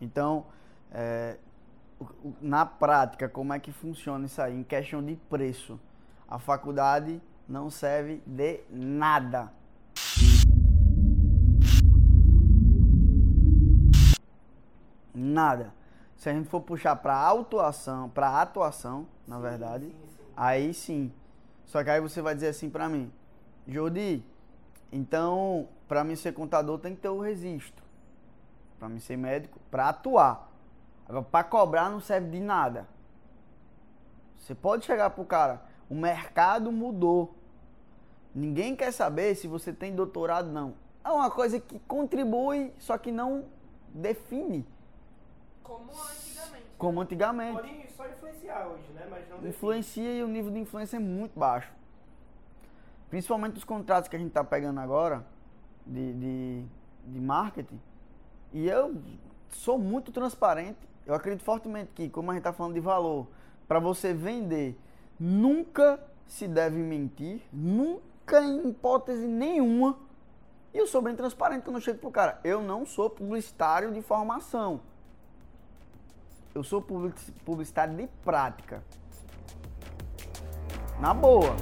Então, é, na prática, como é que funciona isso aí? Em questão de preço, a faculdade não serve de nada. Nada. Se a gente for puxar para autuação, para atuação, na sim, verdade, sim, sim. aí sim. Só que aí você vai dizer assim para mim, Jodi, então para mim ser contador tem que ter o registro. Para mim ser médico, para atuar. Agora para cobrar não serve de nada. Você pode chegar pro cara, o mercado mudou. Ninguém quer saber se você tem doutorado não. É uma coisa que contribui, só que não define. Como antigamente. Como antigamente. Pode só influenciar hoje, né? Mas não Influencia e o nível de influência é muito baixo. Principalmente os contratos que a gente está pegando agora de, de, de marketing. E eu sou muito transparente. Eu acredito fortemente que, como a gente está falando de valor, para você vender, nunca se deve mentir, nunca em hipótese nenhuma. E eu sou bem transparente quando eu chego pro cara. Eu não sou publicitário de formação. Eu sou publicitário de prática. Na boa.